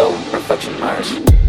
Though imperfection Mars.